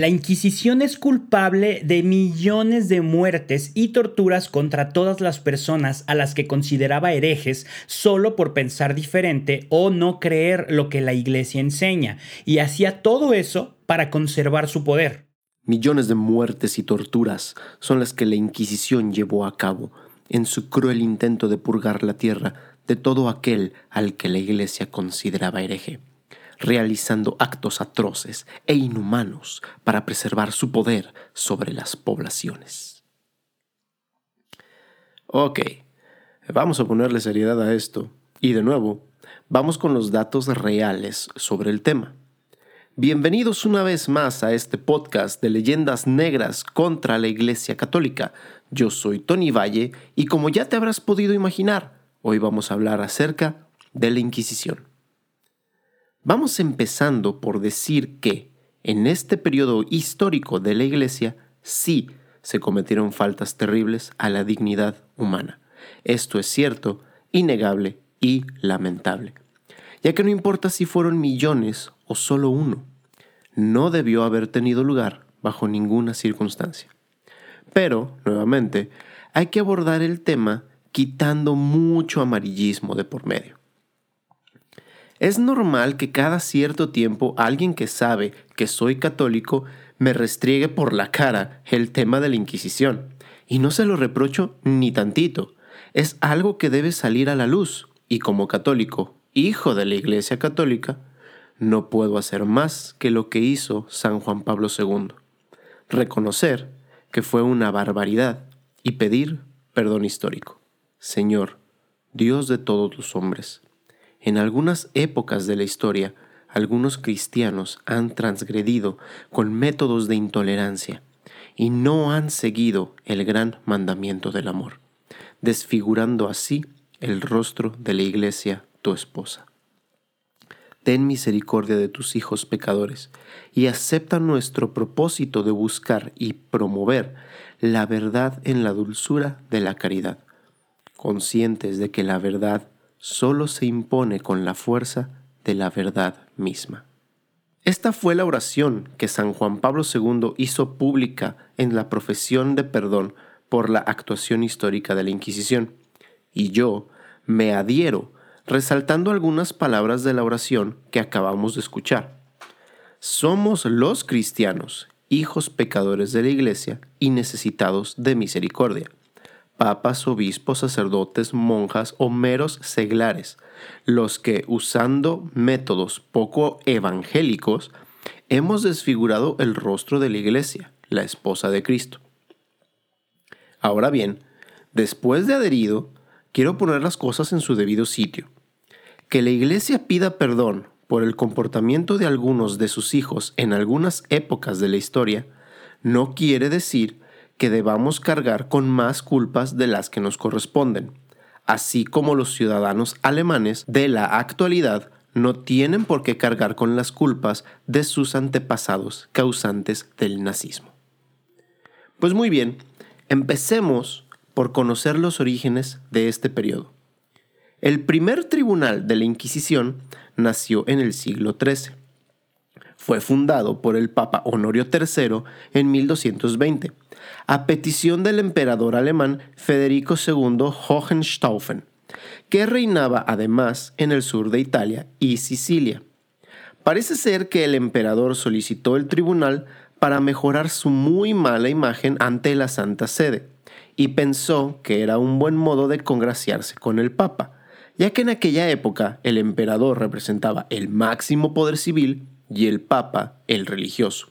La Inquisición es culpable de millones de muertes y torturas contra todas las personas a las que consideraba herejes solo por pensar diferente o no creer lo que la Iglesia enseña, y hacía todo eso para conservar su poder. Millones de muertes y torturas son las que la Inquisición llevó a cabo en su cruel intento de purgar la tierra de todo aquel al que la Iglesia consideraba hereje realizando actos atroces e inhumanos para preservar su poder sobre las poblaciones. Ok, vamos a ponerle seriedad a esto. Y de nuevo, vamos con los datos reales sobre el tema. Bienvenidos una vez más a este podcast de leyendas negras contra la Iglesia Católica. Yo soy Tony Valle y como ya te habrás podido imaginar, hoy vamos a hablar acerca de la Inquisición. Vamos empezando por decir que en este periodo histórico de la Iglesia sí se cometieron faltas terribles a la dignidad humana. Esto es cierto, innegable y lamentable, ya que no importa si fueron millones o solo uno, no debió haber tenido lugar bajo ninguna circunstancia. Pero, nuevamente, hay que abordar el tema quitando mucho amarillismo de por medio. Es normal que cada cierto tiempo alguien que sabe que soy católico me restriegue por la cara el tema de la Inquisición. Y no se lo reprocho ni tantito. Es algo que debe salir a la luz. Y como católico, hijo de la Iglesia Católica, no puedo hacer más que lo que hizo San Juan Pablo II. Reconocer que fue una barbaridad y pedir perdón histórico. Señor, Dios de todos los hombres, en algunas épocas de la historia, algunos cristianos han transgredido con métodos de intolerancia y no han seguido el gran mandamiento del amor, desfigurando así el rostro de la iglesia, tu esposa. Ten misericordia de tus hijos pecadores y acepta nuestro propósito de buscar y promover la verdad en la dulzura de la caridad, conscientes de que la verdad solo se impone con la fuerza de la verdad misma. Esta fue la oración que San Juan Pablo II hizo pública en la profesión de perdón por la actuación histórica de la Inquisición, y yo me adhiero resaltando algunas palabras de la oración que acabamos de escuchar. Somos los cristianos, hijos pecadores de la Iglesia y necesitados de misericordia papas, obispos, sacerdotes, monjas o meros seglares, los que, usando métodos poco evangélicos, hemos desfigurado el rostro de la iglesia, la esposa de Cristo. Ahora bien, después de adherido, quiero poner las cosas en su debido sitio. Que la iglesia pida perdón por el comportamiento de algunos de sus hijos en algunas épocas de la historia, no quiere decir que debamos cargar con más culpas de las que nos corresponden, así como los ciudadanos alemanes de la actualidad no tienen por qué cargar con las culpas de sus antepasados causantes del nazismo. Pues muy bien, empecemos por conocer los orígenes de este periodo. El primer tribunal de la Inquisición nació en el siglo XIII. Fue fundado por el Papa Honorio III en 1220 a petición del emperador alemán Federico II Hohenstaufen, que reinaba además en el sur de Italia y Sicilia. Parece ser que el emperador solicitó el tribunal para mejorar su muy mala imagen ante la Santa Sede, y pensó que era un buen modo de congraciarse con el Papa, ya que en aquella época el emperador representaba el máximo poder civil y el Papa el religioso.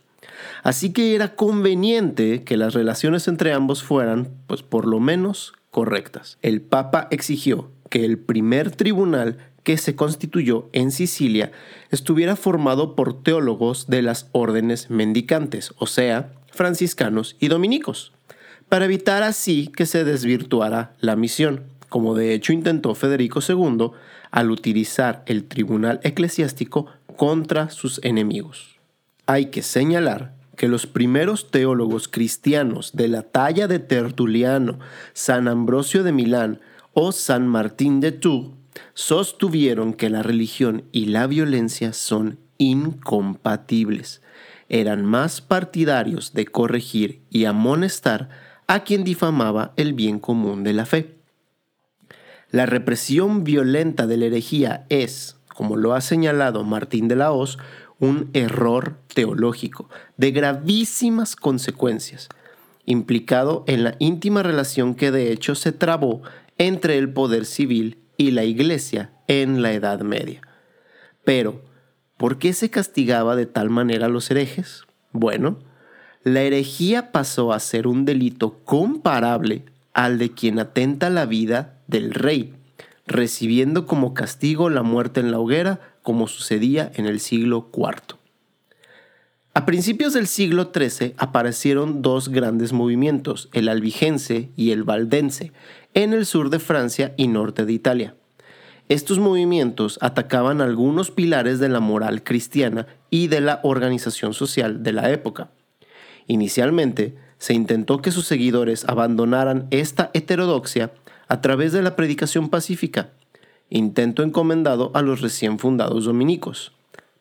Así que era conveniente que las relaciones entre ambos fueran, pues por lo menos, correctas. El Papa exigió que el primer tribunal que se constituyó en Sicilia estuviera formado por teólogos de las órdenes mendicantes, o sea, franciscanos y dominicos, para evitar así que se desvirtuara la misión, como de hecho intentó Federico II al utilizar el tribunal eclesiástico contra sus enemigos. Hay que señalar que los primeros teólogos cristianos de la talla de Tertuliano, San Ambrosio de Milán o San Martín de Tours sostuvieron que la religión y la violencia son incompatibles eran más partidarios de corregir y amonestar a quien difamaba el bien común de la fe. La represión violenta de la herejía es, como lo ha señalado Martín de la Hoz, un error teológico de gravísimas consecuencias, implicado en la íntima relación que de hecho se trabó entre el poder civil y la iglesia en la Edad Media. Pero, ¿por qué se castigaba de tal manera a los herejes? Bueno, la herejía pasó a ser un delito comparable al de quien atenta la vida del rey, recibiendo como castigo la muerte en la hoguera, como sucedía en el siglo IV. A principios del siglo XIII aparecieron dos grandes movimientos, el albigense y el valdense, en el sur de Francia y norte de Italia. Estos movimientos atacaban algunos pilares de la moral cristiana y de la organización social de la época. Inicialmente, se intentó que sus seguidores abandonaran esta heterodoxia a través de la predicación pacífica, intento encomendado a los recién fundados dominicos.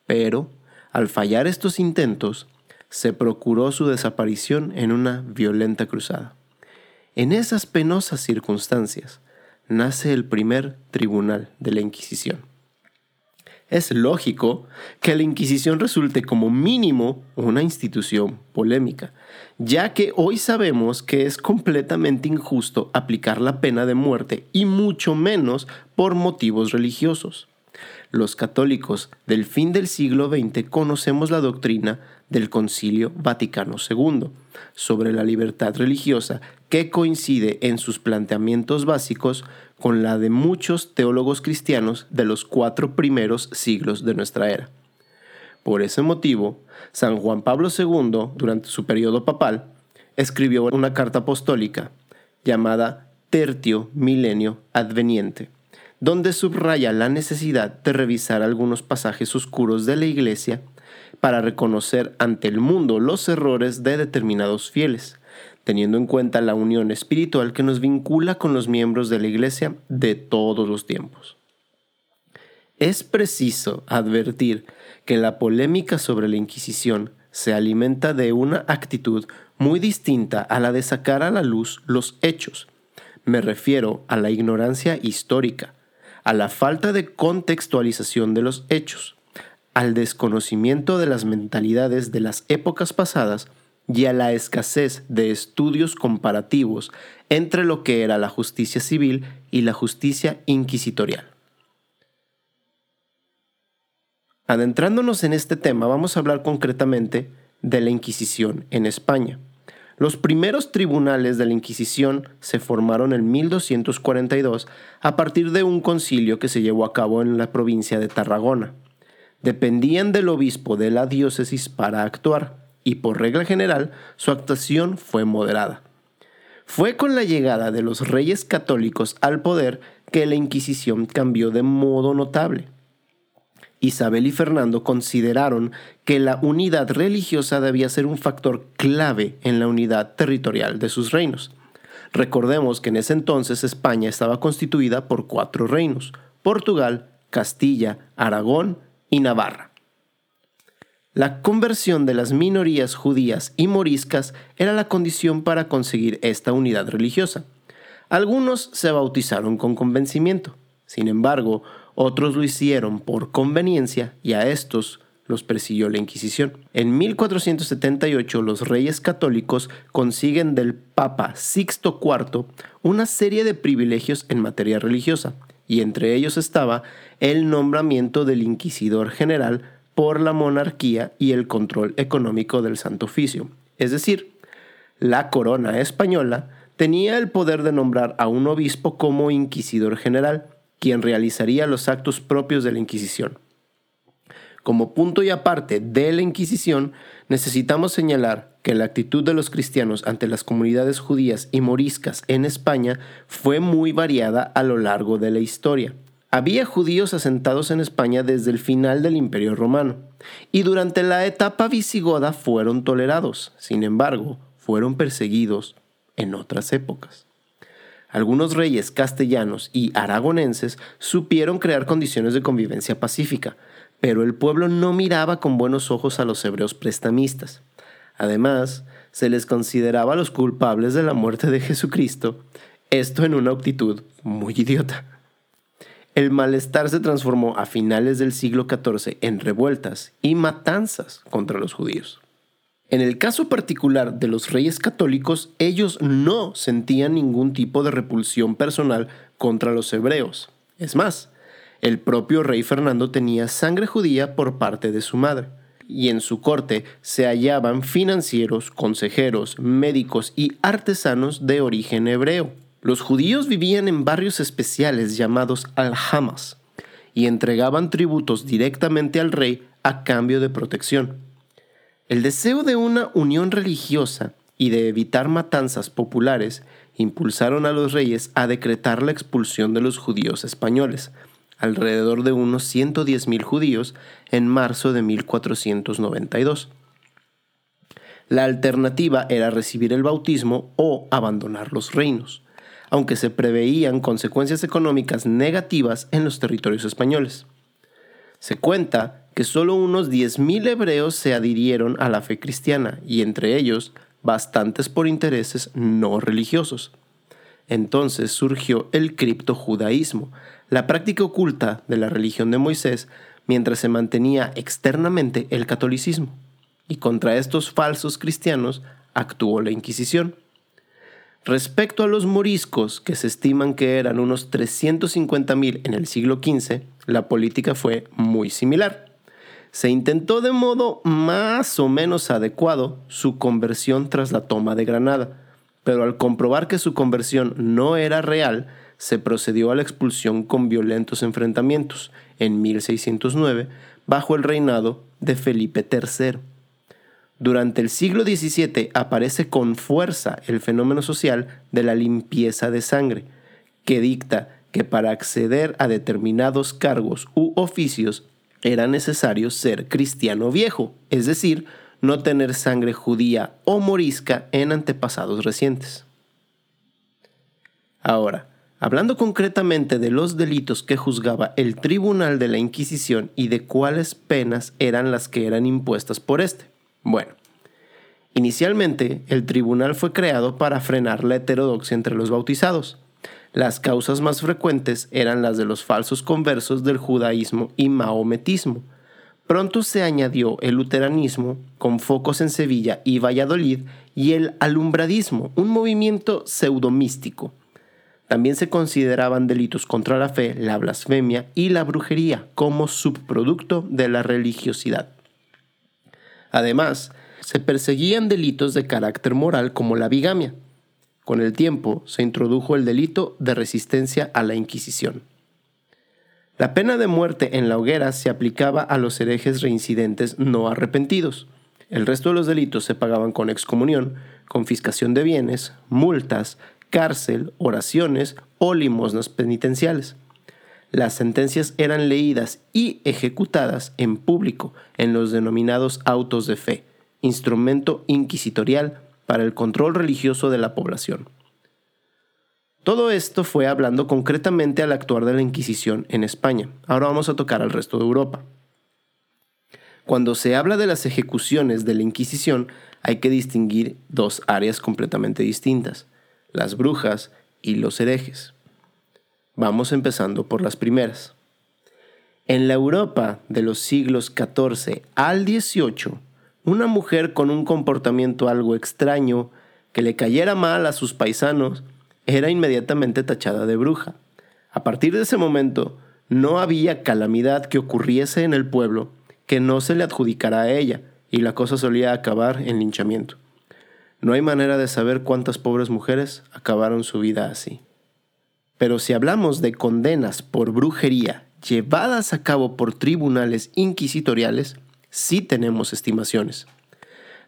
Pero, al fallar estos intentos, se procuró su desaparición en una violenta cruzada. En esas penosas circunstancias, nace el primer tribunal de la Inquisición. Es lógico que la Inquisición resulte como mínimo una institución polémica, ya que hoy sabemos que es completamente injusto aplicar la pena de muerte y mucho menos por motivos religiosos. Los católicos del fin del siglo XX conocemos la doctrina del Concilio Vaticano II sobre la libertad religiosa que coincide en sus planteamientos básicos con la de muchos teólogos cristianos de los cuatro primeros siglos de nuestra era. Por ese motivo, San Juan Pablo II, durante su periodo papal, escribió una carta apostólica llamada Tertio Milenio Adveniente, donde subraya la necesidad de revisar algunos pasajes oscuros de la Iglesia para reconocer ante el mundo los errores de determinados fieles, teniendo en cuenta la unión espiritual que nos vincula con los miembros de la Iglesia de todos los tiempos. Es preciso advertir que la polémica sobre la Inquisición se alimenta de una actitud muy distinta a la de sacar a la luz los hechos. Me refiero a la ignorancia histórica, a la falta de contextualización de los hechos, al desconocimiento de las mentalidades de las épocas pasadas y a la escasez de estudios comparativos entre lo que era la justicia civil y la justicia inquisitorial. Adentrándonos en este tema, vamos a hablar concretamente de la Inquisición en España. Los primeros tribunales de la Inquisición se formaron en 1242 a partir de un concilio que se llevó a cabo en la provincia de Tarragona dependían del obispo de la diócesis para actuar, y por regla general su actuación fue moderada. Fue con la llegada de los reyes católicos al poder que la Inquisición cambió de modo notable. Isabel y Fernando consideraron que la unidad religiosa debía ser un factor clave en la unidad territorial de sus reinos. Recordemos que en ese entonces España estaba constituida por cuatro reinos, Portugal, Castilla, Aragón y Navarra. La conversión de las minorías judías y moriscas era la condición para conseguir esta unidad religiosa. Algunos se bautizaron con convencimiento, sin embargo, otros lo hicieron por conveniencia y a estos los persiguió la Inquisición. En 1478 los reyes católicos consiguen del Papa Sixto IV una serie de privilegios en materia religiosa, y entre ellos estaba el nombramiento del inquisidor general por la monarquía y el control económico del Santo Oficio. Es decir, la corona española tenía el poder de nombrar a un obispo como inquisidor general, quien realizaría los actos propios de la Inquisición. Como punto y aparte de la Inquisición, necesitamos señalar que la actitud de los cristianos ante las comunidades judías y moriscas en España fue muy variada a lo largo de la historia. Había judíos asentados en España desde el final del Imperio Romano, y durante la etapa visigoda fueron tolerados, sin embargo, fueron perseguidos en otras épocas. Algunos reyes castellanos y aragonenses supieron crear condiciones de convivencia pacífica, pero el pueblo no miraba con buenos ojos a los hebreos prestamistas. Además, se les consideraba los culpables de la muerte de Jesucristo, esto en una actitud muy idiota. El malestar se transformó a finales del siglo XIV en revueltas y matanzas contra los judíos. En el caso particular de los reyes católicos, ellos no sentían ningún tipo de repulsión personal contra los hebreos. Es más, el propio rey Fernando tenía sangre judía por parte de su madre, y en su corte se hallaban financieros, consejeros, médicos y artesanos de origen hebreo. Los judíos vivían en barrios especiales llamados alhamas y entregaban tributos directamente al rey a cambio de protección. El deseo de una unión religiosa y de evitar matanzas populares impulsaron a los reyes a decretar la expulsión de los judíos españoles, alrededor de unos 110.000 judíos en marzo de 1492. La alternativa era recibir el bautismo o abandonar los reinos, aunque se preveían consecuencias económicas negativas en los territorios españoles. Se cuenta que solo unos 10.000 hebreos se adhirieron a la fe cristiana y entre ellos bastantes por intereses no religiosos. Entonces surgió el criptojudaísmo, la práctica oculta de la religión de Moisés mientras se mantenía externamente el catolicismo. Y contra estos falsos cristianos actuó la Inquisición. Respecto a los moriscos, que se estiman que eran unos 350.000 en el siglo XV, la política fue muy similar se intentó de modo más o menos adecuado su conversión tras la toma de Granada, pero al comprobar que su conversión no era real, se procedió a la expulsión con violentos enfrentamientos en 1609 bajo el reinado de Felipe III. Durante el siglo XVII aparece con fuerza el fenómeno social de la limpieza de sangre, que dicta que para acceder a determinados cargos u oficios era necesario ser cristiano viejo, es decir, no tener sangre judía o morisca en antepasados recientes. Ahora, hablando concretamente de los delitos que juzgaba el tribunal de la Inquisición y de cuáles penas eran las que eran impuestas por este. Bueno, inicialmente el tribunal fue creado para frenar la heterodoxia entre los bautizados, las causas más frecuentes eran las de los falsos conversos del judaísmo y maometismo. Pronto se añadió el luteranismo, con focos en Sevilla y Valladolid, y el alumbradismo, un movimiento pseudomístico. También se consideraban delitos contra la fe, la blasfemia y la brujería como subproducto de la religiosidad. Además, se perseguían delitos de carácter moral como la bigamia, con el tiempo se introdujo el delito de resistencia a la Inquisición. La pena de muerte en la hoguera se aplicaba a los herejes reincidentes no arrepentidos. El resto de los delitos se pagaban con excomunión, confiscación de bienes, multas, cárcel, oraciones o limosnas penitenciales. Las sentencias eran leídas y ejecutadas en público en los denominados autos de fe, instrumento inquisitorial para el control religioso de la población. Todo esto fue hablando concretamente al actuar de la Inquisición en España. Ahora vamos a tocar al resto de Europa. Cuando se habla de las ejecuciones de la Inquisición, hay que distinguir dos áreas completamente distintas, las brujas y los herejes. Vamos empezando por las primeras. En la Europa de los siglos XIV al XVIII, una mujer con un comportamiento algo extraño, que le cayera mal a sus paisanos, era inmediatamente tachada de bruja. A partir de ese momento, no había calamidad que ocurriese en el pueblo que no se le adjudicara a ella, y la cosa solía acabar en linchamiento. No hay manera de saber cuántas pobres mujeres acabaron su vida así. Pero si hablamos de condenas por brujería llevadas a cabo por tribunales inquisitoriales, sí tenemos estimaciones.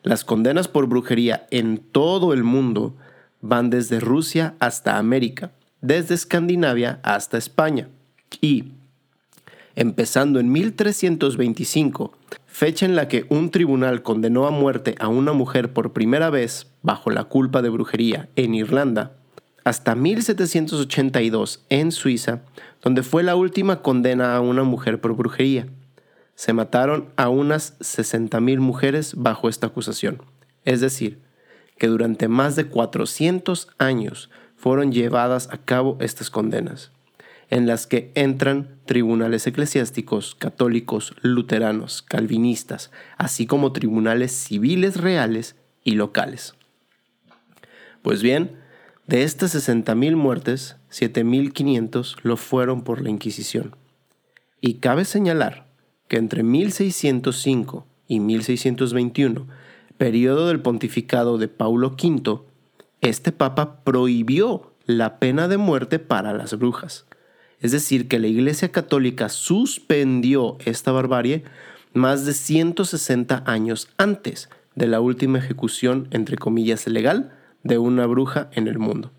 Las condenas por brujería en todo el mundo van desde Rusia hasta América, desde Escandinavia hasta España. Y, empezando en 1325, fecha en la que un tribunal condenó a muerte a una mujer por primera vez bajo la culpa de brujería en Irlanda, hasta 1782 en Suiza, donde fue la última condena a una mujer por brujería se mataron a unas 60.000 mujeres bajo esta acusación. Es decir, que durante más de 400 años fueron llevadas a cabo estas condenas, en las que entran tribunales eclesiásticos, católicos, luteranos, calvinistas, así como tribunales civiles reales y locales. Pues bien, de estas 60.000 muertes, 7.500 lo fueron por la Inquisición. Y cabe señalar que entre 1605 y 1621, periodo del pontificado de Paulo V, este papa prohibió la pena de muerte para las brujas. Es decir, que la Iglesia Católica suspendió esta barbarie más de 160 años antes de la última ejecución, entre comillas, legal de una bruja en el mundo.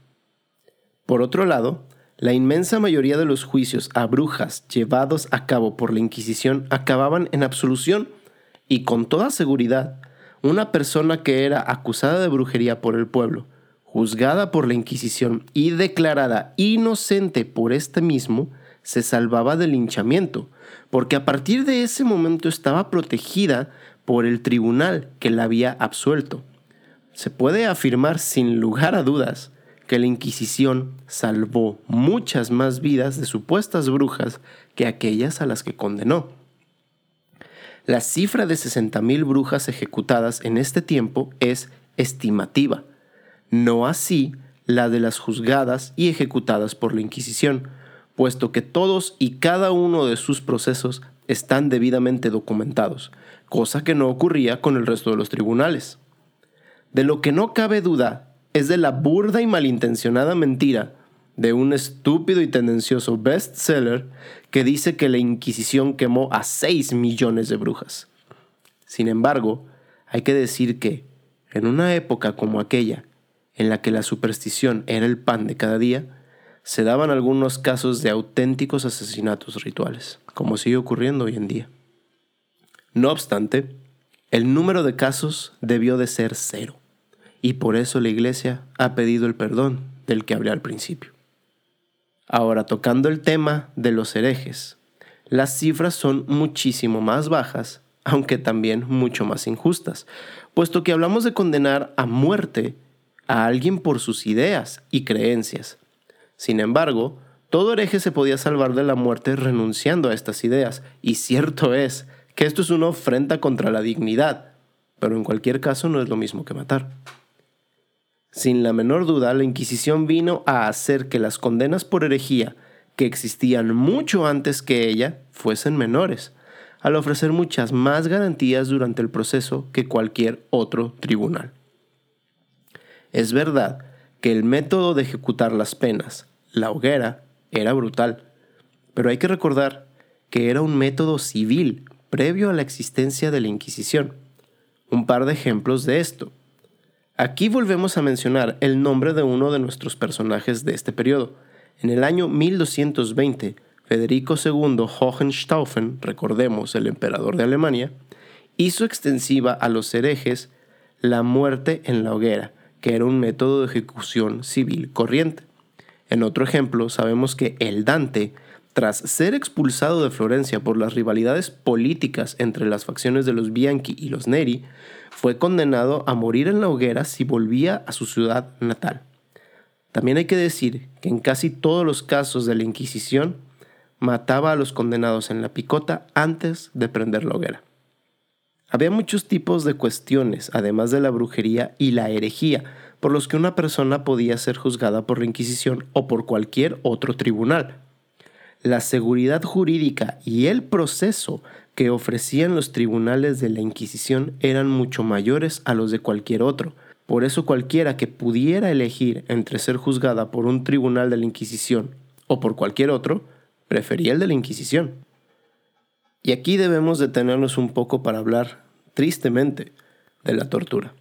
Por otro lado, la inmensa mayoría de los juicios a brujas llevados a cabo por la Inquisición acababan en absolución y con toda seguridad, una persona que era acusada de brujería por el pueblo, juzgada por la Inquisición y declarada inocente por este mismo, se salvaba del linchamiento, porque a partir de ese momento estaba protegida por el tribunal que la había absuelto. Se puede afirmar sin lugar a dudas que la Inquisición salvó muchas más vidas de supuestas brujas que aquellas a las que condenó. La cifra de 60.000 brujas ejecutadas en este tiempo es estimativa, no así la de las juzgadas y ejecutadas por la Inquisición, puesto que todos y cada uno de sus procesos están debidamente documentados, cosa que no ocurría con el resto de los tribunales. De lo que no cabe duda es de la burda y malintencionada mentira de un estúpido y tendencioso bestseller que dice que la Inquisición quemó a 6 millones de brujas. Sin embargo, hay que decir que, en una época como aquella, en la que la superstición era el pan de cada día, se daban algunos casos de auténticos asesinatos rituales, como sigue ocurriendo hoy en día. No obstante, el número de casos debió de ser cero y por eso la iglesia ha pedido el perdón del que hablé al principio. Ahora, tocando el tema de los herejes, las cifras son muchísimo más bajas, aunque también mucho más injustas, puesto que hablamos de condenar a muerte a alguien por sus ideas y creencias. Sin embargo, todo hereje se podía salvar de la muerte renunciando a estas ideas, y cierto es que esto es una ofrenda contra la dignidad, pero en cualquier caso no es lo mismo que matar. Sin la menor duda, la Inquisición vino a hacer que las condenas por herejía, que existían mucho antes que ella, fuesen menores, al ofrecer muchas más garantías durante el proceso que cualquier otro tribunal. Es verdad que el método de ejecutar las penas, la hoguera, era brutal, pero hay que recordar que era un método civil previo a la existencia de la Inquisición. Un par de ejemplos de esto. Aquí volvemos a mencionar el nombre de uno de nuestros personajes de este periodo. En el año 1220, Federico II Hohenstaufen, recordemos el emperador de Alemania, hizo extensiva a los herejes la muerte en la hoguera, que era un método de ejecución civil corriente. En otro ejemplo, sabemos que el Dante, tras ser expulsado de Florencia por las rivalidades políticas entre las facciones de los Bianchi y los Neri, fue condenado a morir en la hoguera si volvía a su ciudad natal. También hay que decir que en casi todos los casos de la Inquisición mataba a los condenados en la picota antes de prender la hoguera. Había muchos tipos de cuestiones, además de la brujería y la herejía, por los que una persona podía ser juzgada por la Inquisición o por cualquier otro tribunal. La seguridad jurídica y el proceso que ofrecían los tribunales de la Inquisición eran mucho mayores a los de cualquier otro. Por eso cualquiera que pudiera elegir entre ser juzgada por un tribunal de la Inquisición o por cualquier otro, prefería el de la Inquisición. Y aquí debemos detenernos un poco para hablar, tristemente, de la tortura.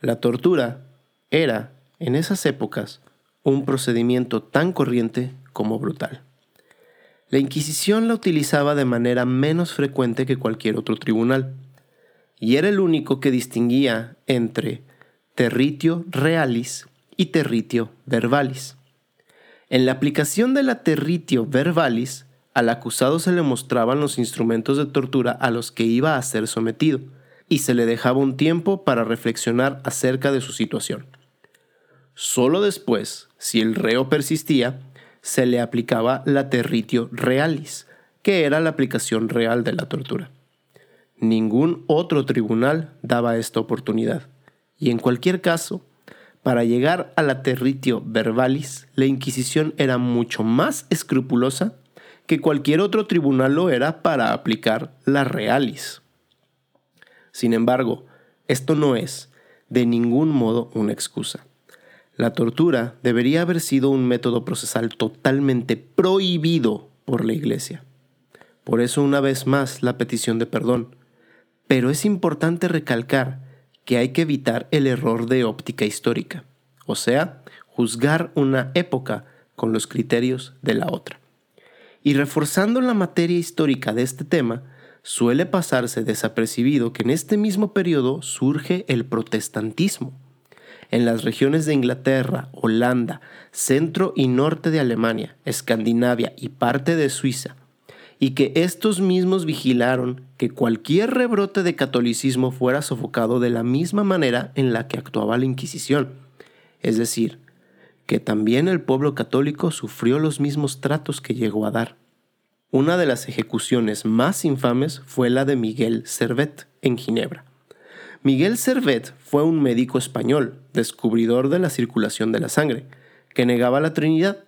La tortura era, en esas épocas, un procedimiento tan corriente como brutal. La Inquisición la utilizaba de manera menos frecuente que cualquier otro tribunal, y era el único que distinguía entre territio realis y territio verbalis. En la aplicación de la territio verbalis al acusado se le mostraban los instrumentos de tortura a los que iba a ser sometido, y se le dejaba un tiempo para reflexionar acerca de su situación. Solo después, si el reo persistía, se le aplicaba la territio realis, que era la aplicación real de la tortura. Ningún otro tribunal daba esta oportunidad, y en cualquier caso, para llegar a la territio verbalis, la Inquisición era mucho más escrupulosa que cualquier otro tribunal lo era para aplicar la realis. Sin embargo, esto no es, de ningún modo, una excusa. La tortura debería haber sido un método procesal totalmente prohibido por la Iglesia. Por eso una vez más la petición de perdón. Pero es importante recalcar que hay que evitar el error de óptica histórica, o sea, juzgar una época con los criterios de la otra. Y reforzando la materia histórica de este tema, suele pasarse desapercibido que en este mismo periodo surge el protestantismo en las regiones de Inglaterra, Holanda, centro y norte de Alemania, Escandinavia y parte de Suiza, y que estos mismos vigilaron que cualquier rebrote de catolicismo fuera sofocado de la misma manera en la que actuaba la Inquisición, es decir, que también el pueblo católico sufrió los mismos tratos que llegó a dar. Una de las ejecuciones más infames fue la de Miguel Servet en Ginebra. Miguel Servet fue un médico español, descubridor de la circulación de la sangre, que negaba la Trinidad.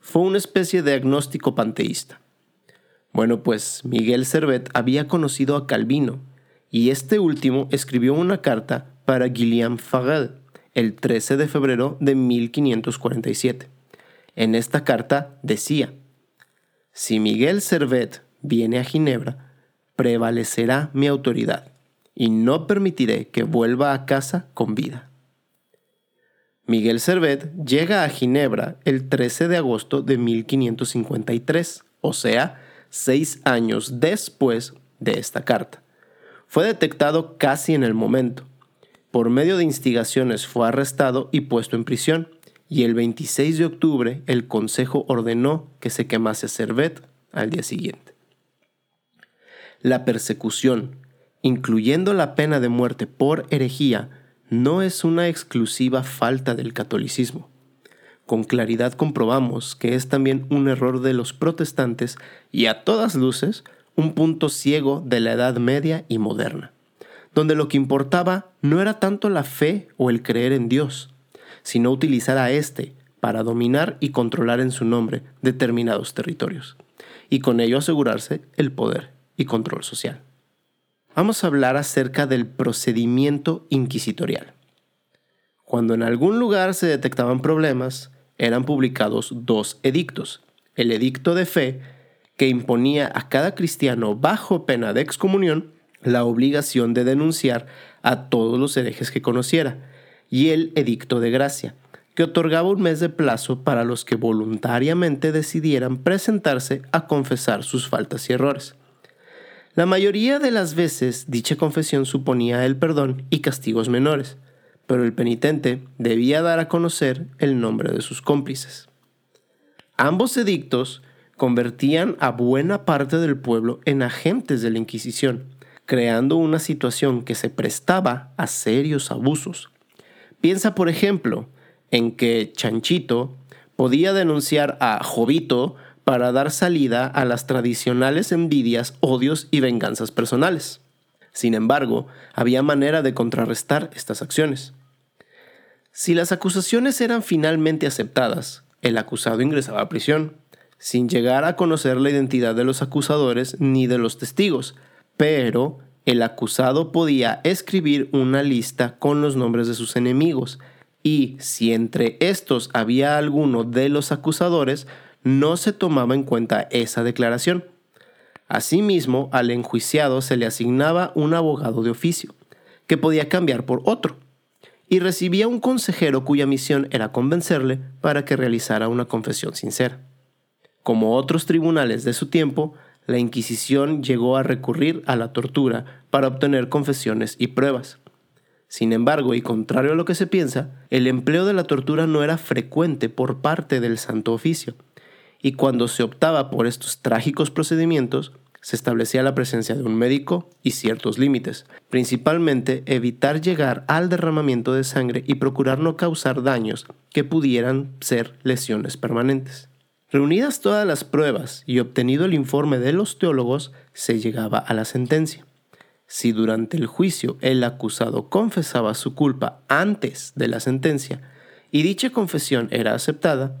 Fue una especie de agnóstico panteísta. Bueno, pues Miguel Servet había conocido a Calvino, y este último escribió una carta para Guillaume Farel el 13 de febrero de 1547. En esta carta decía, Si Miguel Servet viene a Ginebra, prevalecerá mi autoridad y no permitiré que vuelva a casa con vida. Miguel Servet llega a Ginebra el 13 de agosto de 1553, o sea, seis años después de esta carta. Fue detectado casi en el momento. Por medio de instigaciones fue arrestado y puesto en prisión, y el 26 de octubre el Consejo ordenó que se quemase Servet al día siguiente. La persecución, incluyendo la pena de muerte por herejía, no es una exclusiva falta del catolicismo. Con claridad comprobamos que es también un error de los protestantes y a todas luces un punto ciego de la Edad Media y moderna, donde lo que importaba no era tanto la fe o el creer en Dios, sino utilizar a éste para dominar y controlar en su nombre determinados territorios, y con ello asegurarse el poder y control social vamos a hablar acerca del procedimiento inquisitorial. Cuando en algún lugar se detectaban problemas, eran publicados dos edictos. El edicto de fe, que imponía a cada cristiano bajo pena de excomunión la obligación de denunciar a todos los herejes que conociera, y el edicto de gracia, que otorgaba un mes de plazo para los que voluntariamente decidieran presentarse a confesar sus faltas y errores. La mayoría de las veces dicha confesión suponía el perdón y castigos menores, pero el penitente debía dar a conocer el nombre de sus cómplices. Ambos edictos convertían a buena parte del pueblo en agentes de la Inquisición, creando una situación que se prestaba a serios abusos. Piensa, por ejemplo, en que Chanchito podía denunciar a Jovito para dar salida a las tradicionales envidias, odios y venganzas personales. Sin embargo, había manera de contrarrestar estas acciones. Si las acusaciones eran finalmente aceptadas, el acusado ingresaba a prisión, sin llegar a conocer la identidad de los acusadores ni de los testigos, pero el acusado podía escribir una lista con los nombres de sus enemigos, y si entre estos había alguno de los acusadores, no se tomaba en cuenta esa declaración. Asimismo, al enjuiciado se le asignaba un abogado de oficio, que podía cambiar por otro, y recibía un consejero cuya misión era convencerle para que realizara una confesión sincera. Como otros tribunales de su tiempo, la Inquisición llegó a recurrir a la tortura para obtener confesiones y pruebas. Sin embargo, y contrario a lo que se piensa, el empleo de la tortura no era frecuente por parte del Santo Oficio, y cuando se optaba por estos trágicos procedimientos, se establecía la presencia de un médico y ciertos límites, principalmente evitar llegar al derramamiento de sangre y procurar no causar daños que pudieran ser lesiones permanentes. Reunidas todas las pruebas y obtenido el informe de los teólogos, se llegaba a la sentencia. Si durante el juicio el acusado confesaba su culpa antes de la sentencia y dicha confesión era aceptada,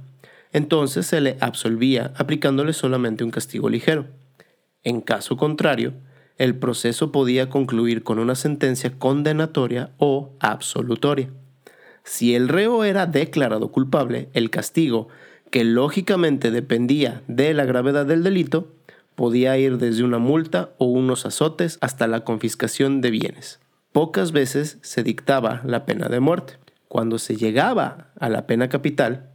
entonces se le absolvía aplicándole solamente un castigo ligero. En caso contrario, el proceso podía concluir con una sentencia condenatoria o absolutoria. Si el reo era declarado culpable, el castigo, que lógicamente dependía de la gravedad del delito, podía ir desde una multa o unos azotes hasta la confiscación de bienes. Pocas veces se dictaba la pena de muerte. Cuando se llegaba a la pena capital,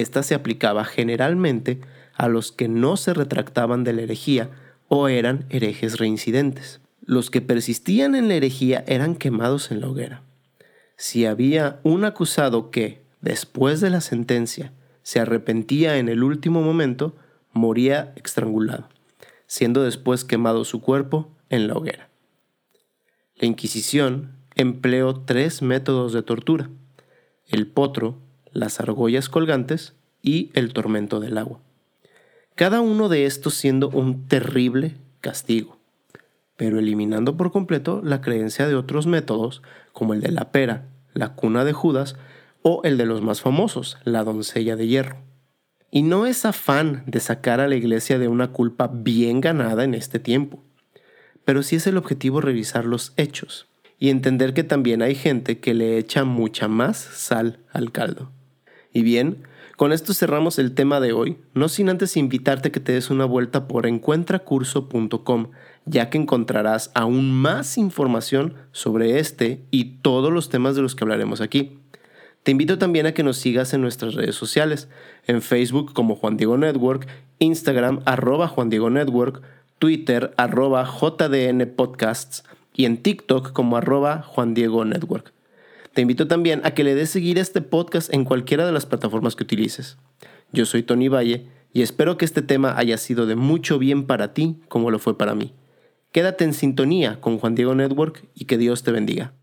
esta se aplicaba generalmente a los que no se retractaban de la herejía o eran herejes reincidentes. Los que persistían en la herejía eran quemados en la hoguera. Si había un acusado que, después de la sentencia, se arrepentía en el último momento, moría estrangulado, siendo después quemado su cuerpo en la hoguera. La Inquisición empleó tres métodos de tortura, el potro, las argollas colgantes y el tormento del agua cada uno de estos siendo un terrible castigo, pero eliminando por completo la creencia de otros métodos como el de la pera, la cuna de Judas o el de los más famosos, la doncella de hierro. Y no es afán de sacar a la iglesia de una culpa bien ganada en este tiempo, pero sí es el objetivo revisar los hechos y entender que también hay gente que le echa mucha más sal al caldo. Y bien, con esto cerramos el tema de hoy, no sin antes invitarte que te des una vuelta por encuentracurso.com, ya que encontrarás aún más información sobre este y todos los temas de los que hablaremos aquí. Te invito también a que nos sigas en nuestras redes sociales, en Facebook como Juan Diego Network, Instagram arroba Juan Diego Network, Twitter arroba JDN Podcasts y en TikTok como arroba Juan Diego Network. Te invito también a que le des seguir a este podcast en cualquiera de las plataformas que utilices. Yo soy Tony Valle y espero que este tema haya sido de mucho bien para ti como lo fue para mí. Quédate en sintonía con Juan Diego Network y que Dios te bendiga.